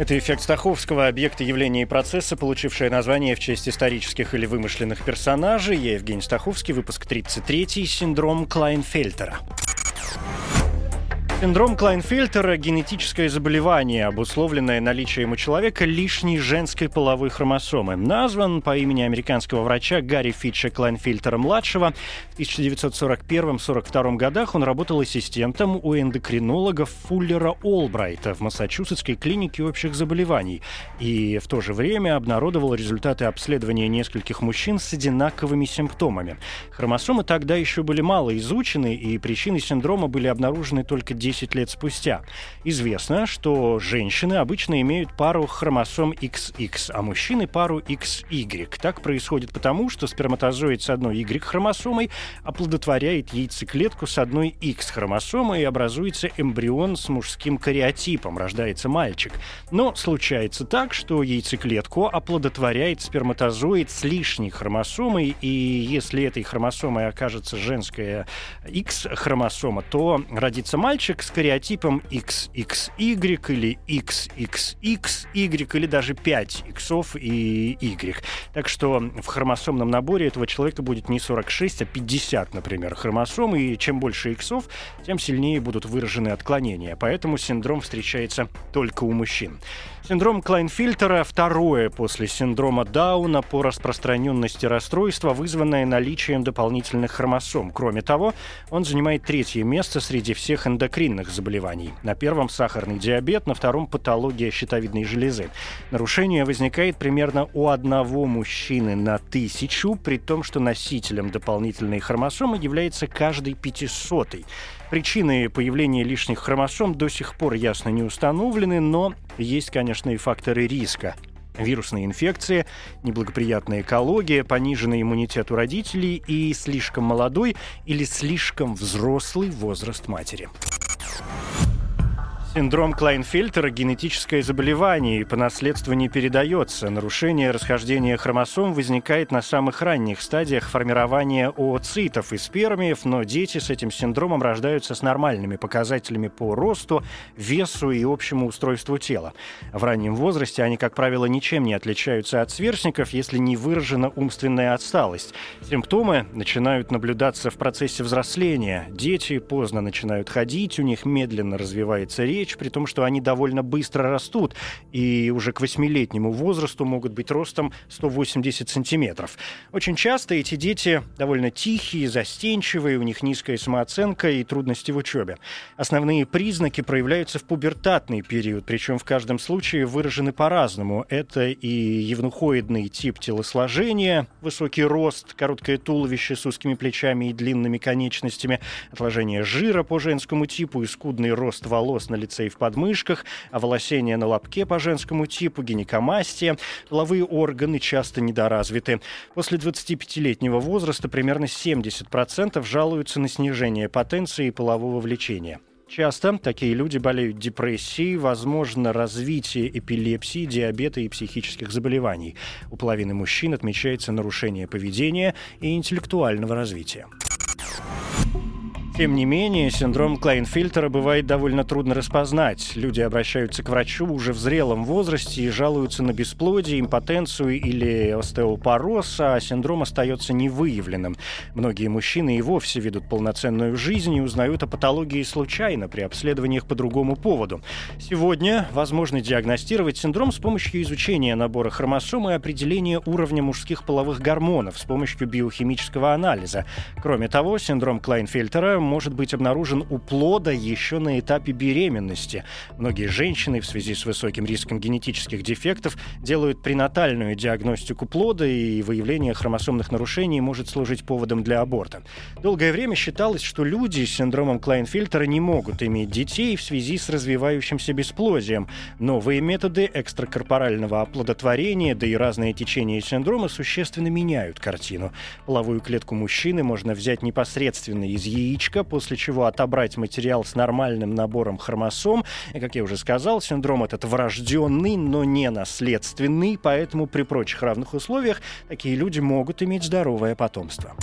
Это эффект Стаховского, объекты явления и процесса, получившие название в честь исторических или вымышленных персонажей. Я Евгений Стаховский, выпуск 33, синдром Клайнфельтера. Синдром Клайнфельтера – генетическое заболевание, обусловленное наличием у человека лишней женской половой хромосомы. Назван по имени американского врача Гарри Фитча Клайнфельтера-младшего. В 1941-42 годах он работал ассистентом у эндокринолога Фуллера Олбрайта в Массачусетской клинике общих заболеваний. И в то же время обнародовал результаты обследования нескольких мужчин с одинаковыми симптомами. Хромосомы тогда еще были мало изучены, и причины синдрома были обнаружены только 10 10 лет спустя. Известно, что женщины обычно имеют пару хромосом XX, а мужчины пару XY. Так происходит потому, что сперматозоид с одной Y-хромосомой оплодотворяет яйцеклетку с одной X-хромосомой и образуется эмбрион с мужским кариотипом, рождается мальчик. Но случается так, что яйцеклетку оплодотворяет сперматозоид с лишней хромосомой, и если этой хромосомой окажется женская X-хромосома, то родится мальчик, с кариотипом XXY или XXXY или даже 5 иксов и Y. Так что в хромосомном наборе этого человека будет не 46, а 50, например, хромосом, и чем больше иксов, тем сильнее будут выражены отклонения. Поэтому синдром встречается только у мужчин. Синдром Клайнфильтера – второе после синдрома Дауна по распространенности расстройства, вызванное наличием дополнительных хромосом. Кроме того, он занимает третье место среди всех эндокринных заболеваний. На первом – сахарный диабет, на втором – патология щитовидной железы. Нарушение возникает примерно у одного мужчины на тысячу, при том, что носителем дополнительной хромосомы является каждый пятисотый. Причины появления лишних хромосом до сих пор ясно не установлены, но есть, конечно, и факторы риска вирусные инфекции, неблагоприятная экология, пониженный иммунитет у родителей и слишком молодой или слишком взрослый возраст матери. Синдром Клайнфельтера – генетическое заболевание и по наследству не передается. Нарушение расхождения хромосом возникает на самых ранних стадиях формирования ooцитов и спермиев, но дети с этим синдромом рождаются с нормальными показателями по росту, весу и общему устройству тела. В раннем возрасте они, как правило, ничем не отличаются от сверстников, если не выражена умственная отсталость. Симптомы начинают наблюдаться в процессе взросления. Дети поздно начинают ходить, у них медленно развивается речь, речь, при том, что они довольно быстро растут и уже к восьмилетнему возрасту могут быть ростом 180 сантиметров. Очень часто эти дети довольно тихие, застенчивые, у них низкая самооценка и трудности в учебе. Основные признаки проявляются в пубертатный период, причем в каждом случае выражены по-разному. Это и евнухоидный тип телосложения, высокий рост, короткое туловище с узкими плечами и длинными конечностями, отложение жира по женскому типу и скудный рост волос на лице лице и в подмышках, оволосение на лобке по женскому типу, гинекомастия. Половые органы часто недоразвиты. После 25-летнего возраста примерно 70% жалуются на снижение потенции и полового влечения. Часто такие люди болеют депрессией, возможно развитие эпилепсии, диабета и психических заболеваний. У половины мужчин отмечается нарушение поведения и интеллектуального развития. Тем не менее, синдром Клайнфильтера бывает довольно трудно распознать. Люди обращаются к врачу уже в зрелом возрасте и жалуются на бесплодие, импотенцию или остеопороз, а синдром остается невыявленным. Многие мужчины и вовсе ведут полноценную жизнь и узнают о патологии случайно при обследованиях по другому поводу. Сегодня возможно диагностировать синдром с помощью изучения набора хромосом и определения уровня мужских половых гормонов с помощью биохимического анализа. Кроме того, синдром Клайнфельтера может быть обнаружен у плода еще на этапе беременности. Многие женщины в связи с высоким риском генетических дефектов делают пренатальную диагностику плода, и выявление хромосомных нарушений может служить поводом для аборта. Долгое время считалось, что люди с синдромом Клайнфильтера не могут иметь детей в связи с развивающимся бесплодием. Новые методы экстракорпорального оплодотворения, да и разные течения синдрома существенно меняют картину. Половую клетку мужчины можно взять непосредственно из яичка, после чего отобрать материал с нормальным набором хромосом. И, как я уже сказал, синдром этот врожденный, но не наследственный, поэтому при прочих равных условиях такие люди могут иметь здоровое потомство.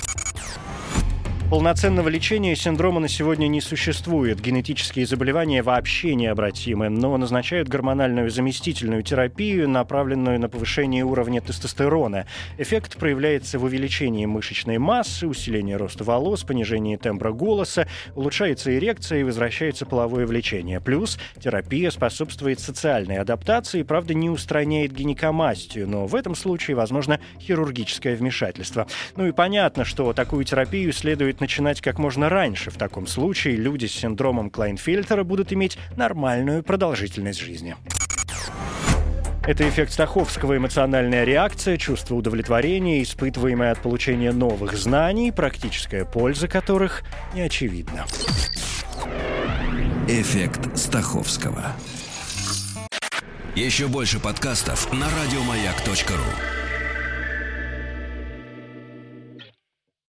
Полноценного лечения синдрома на сегодня не существует. Генетические заболевания вообще необратимы, но назначают гормональную заместительную терапию, направленную на повышение уровня тестостерона. Эффект проявляется в увеличении мышечной массы, усилении роста волос, понижении тембра голоса, улучшается эрекция и возвращается половое влечение. Плюс терапия способствует социальной адаптации, правда, не устраняет гинекомастию, но в этом случае возможно хирургическое вмешательство. Ну и понятно, что такую терапию следует стоит начинать как можно раньше. В таком случае люди с синдромом Клайнфельтера будут иметь нормальную продолжительность жизни. Это эффект Стаховского, эмоциональная реакция, чувство удовлетворения, испытываемое от получения новых знаний, практическая польза которых не очевидна. Эффект Стаховского. Еще больше подкастов на радиомаяк.ру.